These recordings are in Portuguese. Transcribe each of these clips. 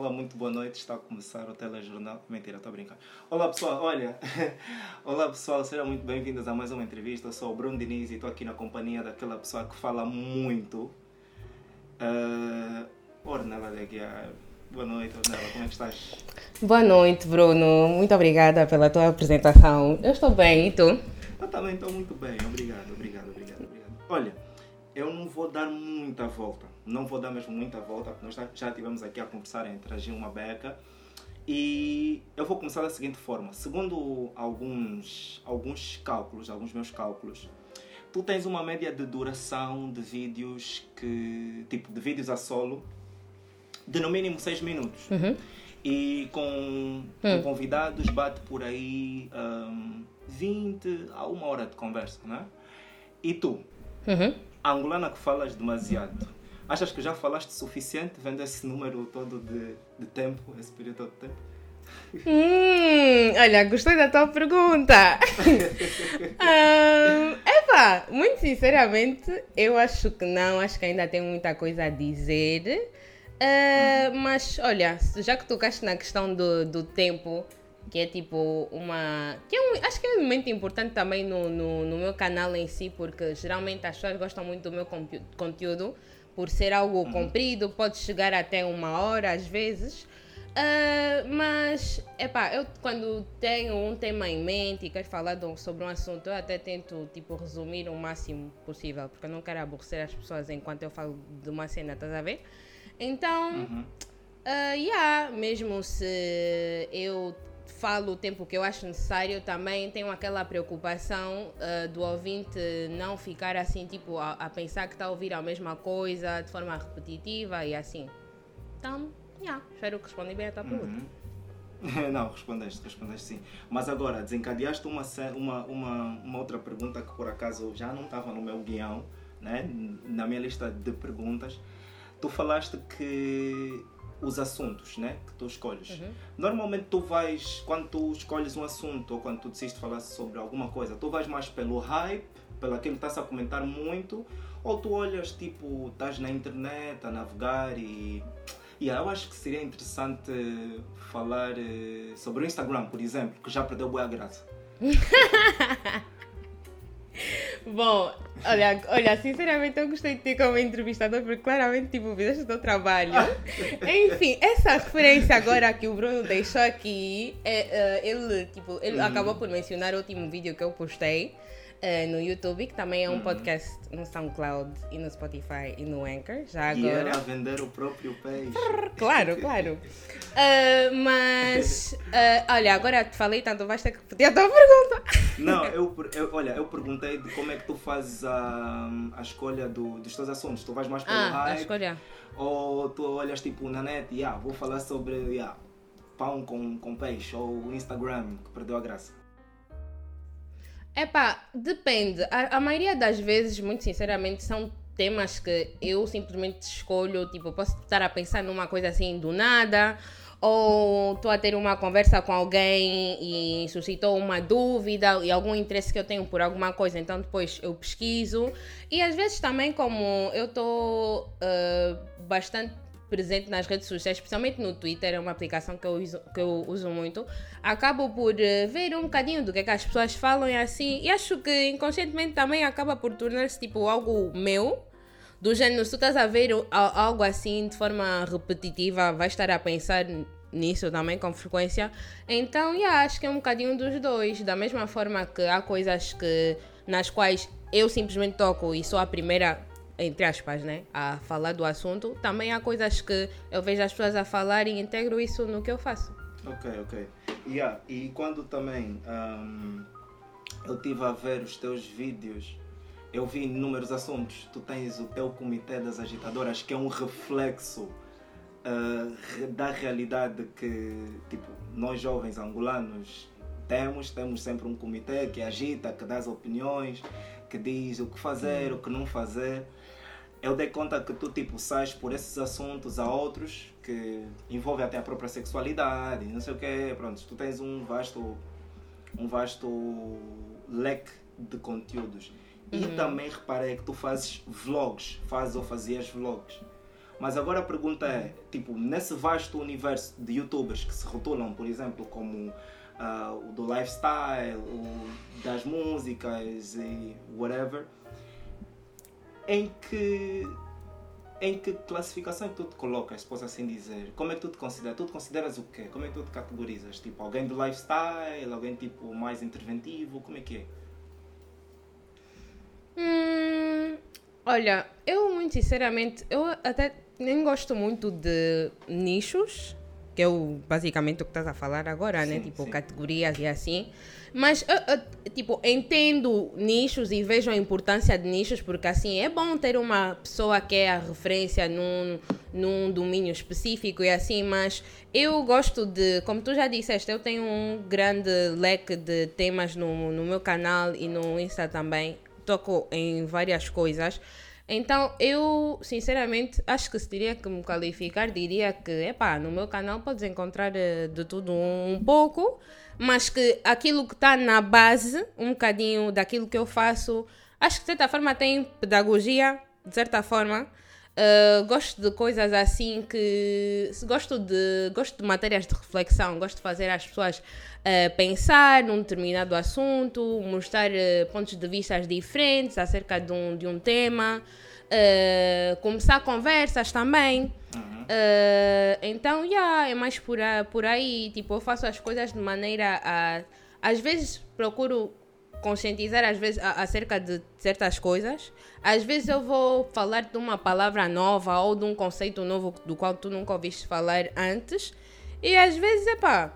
Olá, muito boa noite. Está a começar o telejornal. Mentira, estou a brincar. Olá, pessoal. Olha, olá, pessoal. Sejam muito bem-vindos a mais uma entrevista. Eu sou o Bruno Diniz e estou aqui na companhia daquela pessoa que fala muito. Uh, Ornella de Aguiar. Boa noite, Ornella. Como é que estás? Boa noite, Bruno. Muito obrigada pela tua apresentação. Eu estou bem, e tu? Eu também estou muito bem. Obrigado, obrigado, obrigado, obrigado. Olha, eu não vou dar muita volta não vou dar mesmo muita volta, porque nós já estivemos aqui a conversar, a interagir uma beca. E eu vou começar da seguinte forma. Segundo alguns, alguns cálculos, alguns meus cálculos, tu tens uma média de duração de vídeos que. tipo, de vídeos a solo de no mínimo 6 minutos. Uhum. E com, hum. com, convidados bate por aí um, 20 a uma hora de conversa, né? E tu, uhum. Angolana que falas demasiado Achas que já falaste suficiente vendo esse número todo de, de tempo, esse período todo de tempo? Hum, olha, gostei da tua pergunta. um, epa, muito sinceramente, eu acho que não, acho que ainda tem muita coisa a dizer. Uh, mas olha, já que tocaste na questão do, do tempo, que é tipo uma. que é um, acho que é um momento importante também no, no, no meu canal em si, porque geralmente as pessoas gostam muito do meu conteúdo por ser algo uhum. comprido, pode chegar até uma hora às vezes. Uh, mas, epá, eu quando tenho um tema em mente e quero falar sobre um assunto, eu até tento, tipo, resumir o máximo possível, porque eu não quero aborrecer as pessoas enquanto eu falo de uma cena, estás a ver? Então, uhum. uh, yeah, mesmo se eu falo o tempo que eu acho necessário, também tenho aquela preocupação uh, do ouvinte não ficar assim, tipo, a, a pensar que está a ouvir a mesma coisa de forma repetitiva e assim. Então, yeah, espero que respondi bem a tua pergunta. Uhum. Não, respondeste, respondeste sim. Mas agora, desencadeaste uma, uma, uma, uma outra pergunta que por acaso já não estava no meu guião, né? na minha lista de perguntas. Tu falaste que os assuntos né, que tu escolhes. Uhum. Normalmente tu vais, quando tu escolhes um assunto ou quando tu decides falar sobre alguma coisa, tu vais mais pelo hype, pelo aquilo que estás a comentar muito, ou tu olhas tipo, estás na internet a navegar e. E yeah, eu acho que seria interessante falar uh, sobre o Instagram, por exemplo, que já perdeu boa graça. Bom, olha, olha, sinceramente eu gostei de ter como entrevistador porque claramente tipo, fizeste o teu trabalho. Enfim, essa referência agora que o Bruno deixou aqui, é, uh, ele, tipo, ele hum. acabou por mencionar o último vídeo que eu postei uh, no YouTube, que também é um uhum. podcast no SoundCloud e no Spotify e no Anchor, já agora. E era a vender o próprio peixe. Claro, claro. Uh, mas, uh, olha, agora te falei tanto, vais ter que repetir a tua pergunta. Não, eu, eu, olha, eu perguntei de como é que tu fazes a, a escolha do, dos teus assuntos. Tu vais mais pelo ah, hype? A escolha. Ou tu olhas tipo na net, yeah, vou falar sobre yeah, pão com, com peixe, ou Instagram, que perdeu a graça. Epá, depende. A, a maioria das vezes, muito sinceramente, são temas que eu simplesmente escolho. Tipo, posso estar a pensar numa coisa assim do nada, ou estou a ter uma conversa com alguém e suscitou uma dúvida e algum interesse que eu tenho por alguma coisa, então depois eu pesquiso. E às vezes também, como eu estou uh, bastante presente nas redes sociais, especialmente no Twitter, é uma aplicação que eu uso, que eu uso muito, acabo por uh, ver um bocadinho do que, é que as pessoas falam e assim, e acho que inconscientemente também acaba por tornar-se tipo algo meu, do género, se tu estás a ver algo assim de forma repetitiva, vais estar a pensar nisso também com frequência. Então, yeah, acho que é um bocadinho dos dois. Da mesma forma que há coisas que nas quais eu simplesmente toco e sou a primeira entre aspas, né, a falar do assunto, também há coisas que eu vejo as pessoas a falar e integro isso no que eu faço. Ok, ok. Yeah. E quando também um, eu estive a ver os teus vídeos, eu vi inúmeros assuntos. Tu tens o teu comitê das agitadoras, que é um reflexo uh, da realidade que tipo, nós jovens angolanos temos. Temos sempre um comitê que agita, que dá as opiniões, que diz o que fazer, o que não fazer eu dei conta que tu tipo sais por esses assuntos a outros que envolvem até a própria sexualidade, não sei o que, pronto, tu tens um vasto um vasto leque de conteúdos. Uhum. E também reparei que tu fazes vlogs, fazes ou fazias vlogs. Mas agora a pergunta é, tipo, nesse vasto universo de youtubers que se rotulam, por exemplo, como uh, o do lifestyle, o das músicas e whatever, em que em que classificação é que tu te colocas, posso assim dizer? Como é que tu te consideras? Tu te consideras o quê? Como é que tu te categorizas? Tipo, alguém do lifestyle, alguém tipo mais interventivo, como é que é? Hum, olha, eu muito sinceramente, eu até nem gosto muito de nichos, que é o, basicamente o que estás a falar agora, né? sim, né? Tipo, sim. categorias e assim. Mas, eu, eu, tipo, entendo nichos e vejo a importância de nichos, porque assim é bom ter uma pessoa que é a referência num, num domínio específico e assim, mas eu gosto de, como tu já disseste, eu tenho um grande leque de temas no, no meu canal e no Insta também. Toco em várias coisas. Então, eu, sinceramente, acho que se teria que me qualificar, diria que, epá, no meu canal podes encontrar eh, de tudo um pouco, mas que aquilo que está na base, um bocadinho daquilo que eu faço, acho que de certa forma tem pedagogia, de certa forma. Uh, gosto de coisas assim que gosto de gosto de matérias de reflexão gosto de fazer as pessoas uh, pensar num determinado assunto mostrar uh, pontos de vista diferentes acerca de um, de um tema começar conversas também uhum. então yeah, é mais por, por aí tipo eu faço as coisas de maneira a às vezes procuro conscientizar às vezes acerca de certas coisas. Às vezes eu vou falar de uma palavra nova ou de um conceito novo do qual tu nunca ouviste falar antes. E às vezes, epá,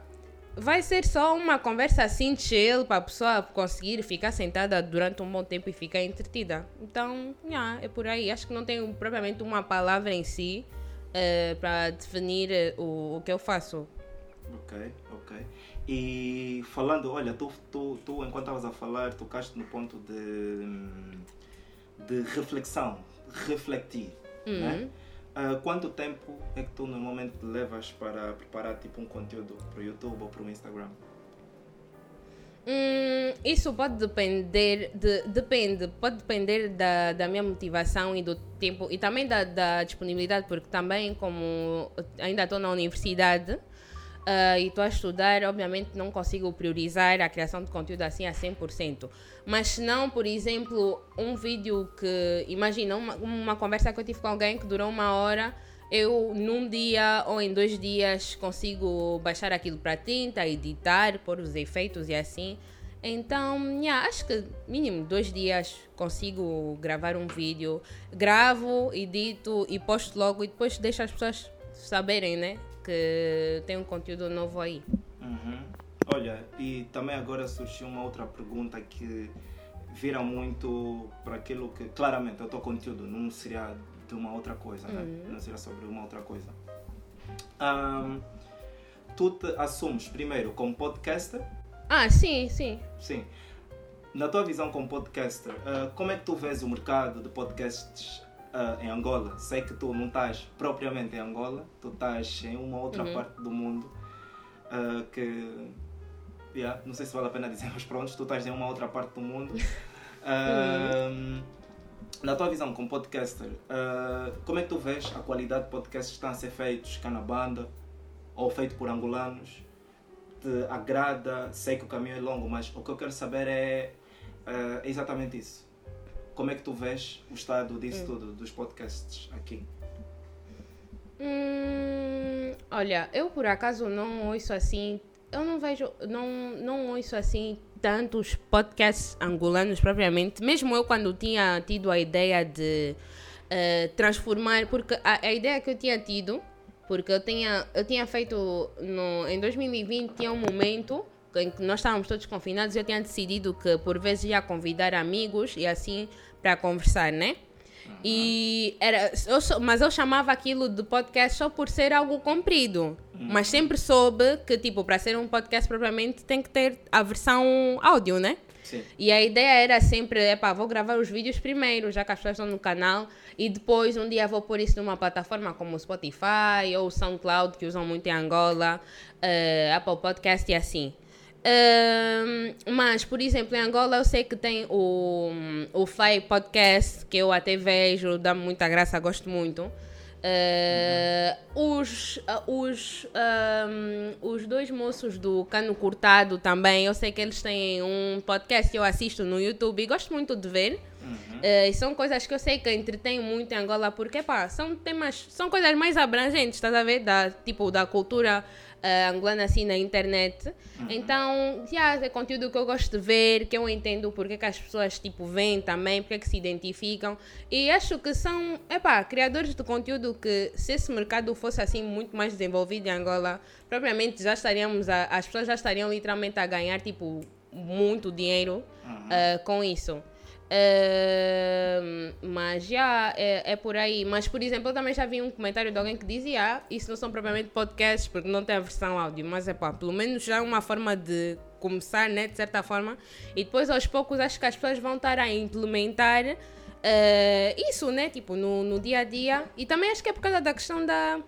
vai ser só uma conversa assim chill para a pessoa conseguir ficar sentada durante um bom tempo e ficar entretida. Então, yeah, é por aí. Acho que não tenho propriamente uma palavra em si uh, para definir eh, o, o que eu faço. Ok, ok. E falando, olha, tu, tu, tu enquanto estavas a falar, tocaste no ponto de, de reflexão, refletir. Uhum. Né? Uh, quanto tempo é que tu normalmente levas para preparar tipo um conteúdo para o YouTube ou para o Instagram? Hum, isso pode depender, de, depende, pode depender da, da minha motivação e do tempo e também da, da disponibilidade, porque também como ainda estou na universidade, uh, e estou a estudar, obviamente não consigo priorizar a criação de conteúdo assim a 100%. Mas se não, por exemplo, um vídeo que, imagina, uma, uma conversa que eu tive com alguém que durou uma hora, eu num dia ou em dois dias consigo baixar aquilo para tinta, editar, pôr os efeitos e assim. Então, yeah, acho que mínimo dois dias consigo gravar um vídeo. Gravo, edito e posto logo e depois deixo as pessoas saberem, né? Que tem um conteúdo novo aí. Uhum. Olha, e também agora surgiu uma outra pergunta que vira muito para aquilo que, claramente, é o teu conteúdo não seria de uma outra coisa, né? uhum. né? Não seria sobre uma outra coisa. Um, tu te assumes primeiro como podcaster? Ah, sim, sim. Sim. Na tua visão como podcaster, uh, como é que tu vês o mercado de podcasts uh, em Angola. Sei que tu não estás propriamente em Angola, tu estás em uma outra uhum. parte do mundo uh, que. Yeah, não sei se vale a pena dizer, mas pronto, tu estás em uma outra parte do mundo. Uh, na tua visão como podcaster, como é que tu vês a qualidade de podcasts que estão a ser feitos cá na banda ou feito por angolanos? Te agrada? Sei que o caminho é longo, mas o que eu quero saber é, é exatamente isso como é que tu vês o estado disso hum. tudo, dos podcasts aqui? Hum, olha, eu por acaso não ouço assim, eu não vejo, não, não ouço assim tantos podcasts angolanos propriamente, mesmo eu quando tinha tido a ideia de uh, transformar, porque a, a, ideia que eu tinha tido, porque eu tinha, eu tinha feito no, em 2020, tinha um momento em que nós estávamos todos confinados, eu tinha decidido que por vezes ia convidar amigos e assim para conversar, né? Uhum. E era, eu, mas eu chamava aquilo de podcast só por ser algo comprido. Uhum. Mas sempre soube que, tipo, para ser um podcast propriamente tem que ter a versão áudio, né? Sim. E a ideia era sempre, epá, vou gravar os vídeos primeiro, já que as pessoas estão no canal, e depois um dia vou pôr isso numa plataforma como o Spotify ou o SoundCloud, que usam muito em Angola, uh, Apple Podcast e assim mas, por exemplo, em Angola eu sei que tem o, o Fly Podcast, que eu até vejo, dá muita graça, gosto muito. Uh, os, os, um, os dois moços do Cano Cortado também, eu sei que eles têm um podcast que eu assisto no YouTube e gosto muito de ver. Uhum. Uh, são coisas que eu sei que entretêm muito em Angola, porque pá, são temas, são coisas mais abrangentes, estás a ver? Da, tipo, da cultura uh, angolana assim na internet. Uhum. Então, já é conteúdo que eu gosto de ver, que eu entendo porque que as pessoas tipo veem também, porque que se identificam. E acho que são, epá, criadores de conteúdo que se esse mercado fosse assim muito mais desenvolvido em Angola, propriamente já estaríamos, a, as pessoas já estariam literalmente a ganhar tipo muito dinheiro uhum. uh, com isso. Mas já é, é, por aí. Mas, por exemplo, eu também já vi um comentário de alguém que dizia: ah, Isso não são propriamente podcasts porque não tem a versão áudio. Mas é pá, pelo menos já é uma forma de começar, né? De certa forma. E depois, aos poucos, acho que as pessoas vão estar a implementar uh, isso, né? Tipo, no, no dia a dia. E também acho que é por causa da questão da,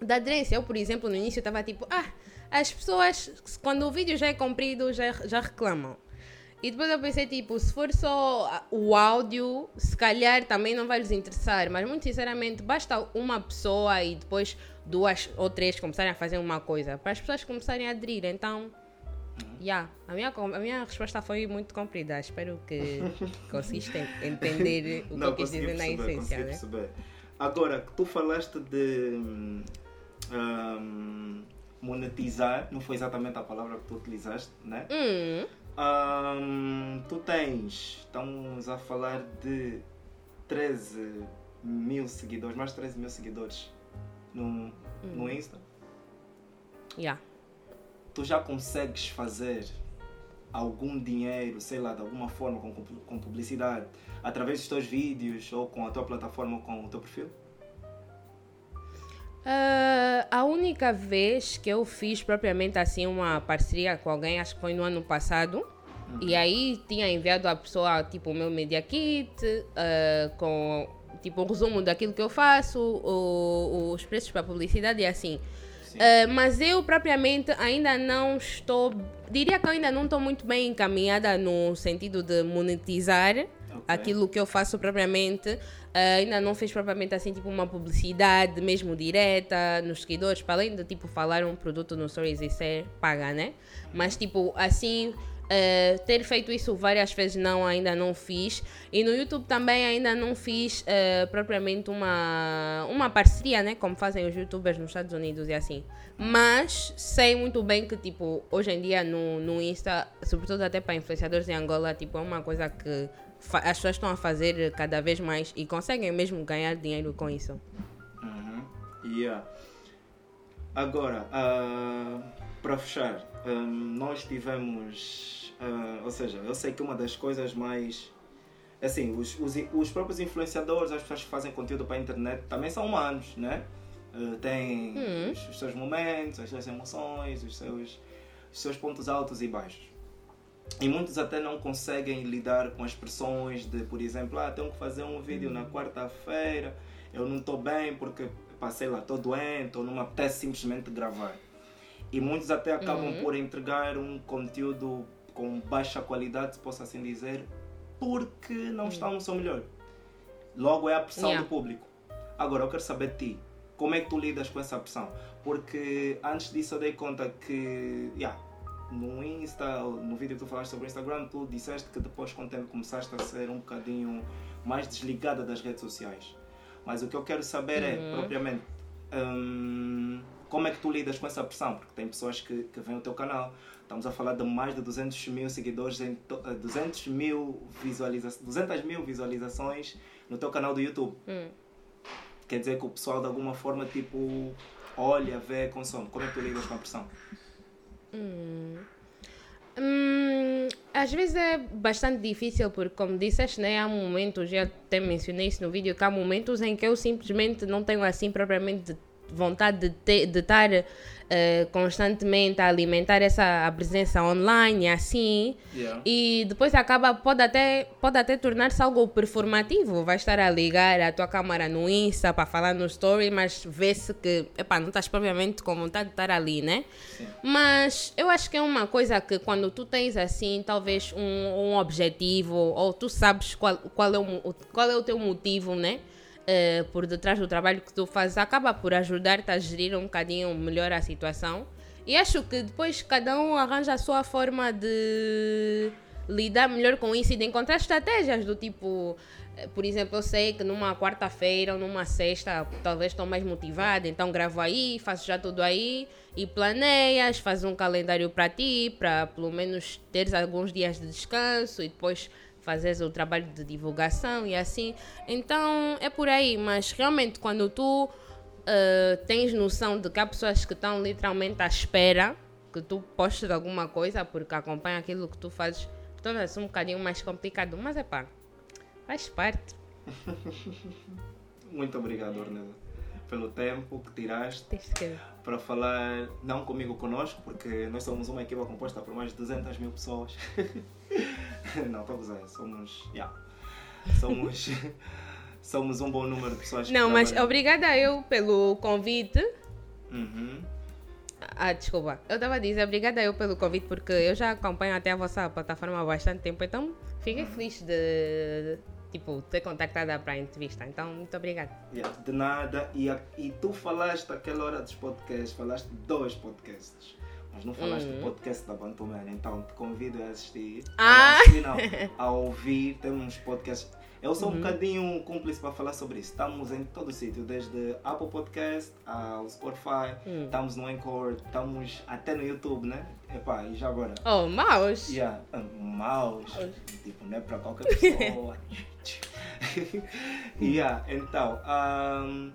da aderência. Eu, por exemplo, no início estava tipo: Ah, as pessoas, quando o vídeo já é comprido, já, já reclamam. E depois eu pensei, tipo, se for só o áudio, se calhar também não vai lhes interessar. Mas muito sinceramente, basta uma pessoa e depois duas ou três começarem a fazer uma coisa para as pessoas começarem a aderir. Então, já, yeah, a, minha, a minha resposta foi muito comprida. Espero que conseguiste entender o não, que eu quis dizer na essência. Né? Perceber. Agora, tu falaste de um, monetizar, não foi exatamente a palavra que tu utilizaste, né? Hum. Um, tu tens, estamos a falar de 13 mil seguidores, mais de 13 mil seguidores no, hum. no Insta. Yeah. Tu já consegues fazer algum dinheiro, sei lá, de alguma forma, com, com publicidade, através dos teus vídeos ou com a tua plataforma ou com o teu perfil? Uh, a única vez que eu fiz propriamente assim uma parceria com alguém, acho que foi no ano passado. Uhum. E aí tinha enviado a pessoa tipo o meu media kit uh, com tipo um resumo daquilo que eu faço, o, os preços para publicidade e assim. Uh, mas eu propriamente ainda não estou, diria que eu ainda não estou muito bem encaminhada no sentido de monetizar. Aquilo que eu faço propriamente. Uh, ainda não fez propriamente assim, tipo, uma publicidade mesmo direta nos seguidores, para além de, tipo, falar um produto no Stories e ser paga, né? Mas, tipo, assim, uh, ter feito isso várias vezes não, ainda não fiz. E no YouTube também ainda não fiz uh, propriamente uma, uma parceria, né? Como fazem os youtubers nos Estados Unidos e assim. Mas sei muito bem que, tipo, hoje em dia no, no Insta, sobretudo até para influenciadores em Angola, tipo, é uma coisa que as pessoas estão a fazer cada vez mais e conseguem mesmo ganhar dinheiro com isso. Uhum. Yeah. Agora, uh, para fechar, um, nós tivemos. Uh, ou seja, eu sei que uma das coisas mais. Assim, os, os, os próprios influenciadores, as pessoas que fazem conteúdo para a internet também são humanos, né? Uh, têm uhum. os, os, seus momentos, as suas emoções, os seus, os seus pontos altos e baixos. E muitos até não conseguem lidar com as pressões de, por exemplo, ah, tenho que fazer um vídeo na quarta-feira, eu não estou bem porque, passei lá, estou doente ou não me apetece simplesmente gravar. E muitos até acabam uhum. por entregar um conteúdo com baixa qualidade, se posso assim dizer, porque não uhum. estão no seu melhor. Logo é a pressão yeah. do público. Agora, eu quero saber de ti, como é que tu lidas com essa pressão? Porque antes disso eu dei conta que, yeah, no Insta, no vídeo que tu falaste sobre o Instagram, tu disseste que depois com o tempo começaste a ser um bocadinho mais desligada das redes sociais. Mas o que eu quero saber é, uhum. é, propriamente, hum, como é que tu lidas com essa pressão? Porque tem pessoas que, que vêm ao teu canal, estamos a falar de mais de 200 mil seguidores, em 200 eh, mil, visualiza 200 mil visualizações no teu canal do YouTube. Uhum. Quer dizer que o pessoal de alguma forma, tipo, olha, vê, consome. Como é que tu lidas com a pressão? Hum. Hum, às vezes é bastante difícil, porque, como disseste, né, há momentos, já até mencionei isso no vídeo, que há momentos em que eu simplesmente não tenho assim propriamente vontade de, ter, de estar uh, constantemente a alimentar essa presença online assim yeah. e depois acaba pode até pode até tornar-se algo performativo vai estar a ligar a tua câmera no Insta para falar no story mas vê-se que epá, não estás propriamente com vontade de estar ali né Sim. mas eu acho que é uma coisa que quando tu tens assim talvez um, um objetivo ou tu sabes qual, qual, é o, qual é o teu motivo né eh, por detrás do trabalho que tu fazes acaba por ajudar-te a gerir um bocadinho melhor a situação. E acho que depois cada um arranja a sua forma de lidar melhor com isso e de encontrar estratégias do tipo, eh, por exemplo, eu sei que numa quarta-feira ou numa sexta talvez estou mais motivada, então gravo aí, faço já tudo aí e planeias, faz um calendário para ti, para pelo menos teres alguns dias de descanso e depois fazeres o trabalho de divulgação e assim. Então é por aí, mas realmente quando tu uh, tens noção de que há pessoas que estão literalmente à espera que tu postes alguma coisa porque acompanha aquilo que tu fazes, torna-se um bocadinho mais complicado, mas é pá, faz parte. Muito obrigado, Ornella, pelo tempo que tiraste para falar, não comigo, conosco, porque nós somos uma equipa composta por mais de 200 mil pessoas. não, estou a gozar, somos. Yeah, somos. somos um bom número de pessoas. Não, mas obrigada eu pelo convite. Uhum. Ah, desculpa. Eu estava a dizer obrigada eu pelo convite, porque eu já acompanho até a vossa plataforma há bastante tempo, então fiquei uhum. feliz de, tipo, ter contactado para a entrevista. Então, muito obrigada. Yeah, de nada. E, e tu falaste aquela hora dos podcasts, falaste dois podcasts. Mas não falaste uhum. do podcast da Bantuman, então te convido a assistir. Ah! A, assistir, não, a ouvir. Temos podcasts eu sou uhum. um bocadinho cúmplice para falar sobre isso. Estamos em todo o sítio, desde Apple Podcast ao Spotify, uhum. estamos no Encore, estamos até no YouTube, né? Epá, e já agora? Oh, mouse! Yeah, mouse. Tipo, não é para qualquer pessoa. yeah, então, um,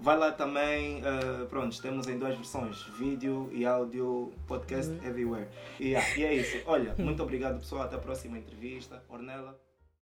vai lá também, uh, pronto, temos em duas versões, vídeo e áudio, podcast uhum. everywhere. Yeah, e é isso. Olha, muito obrigado pessoal, até a próxima entrevista. Ornella.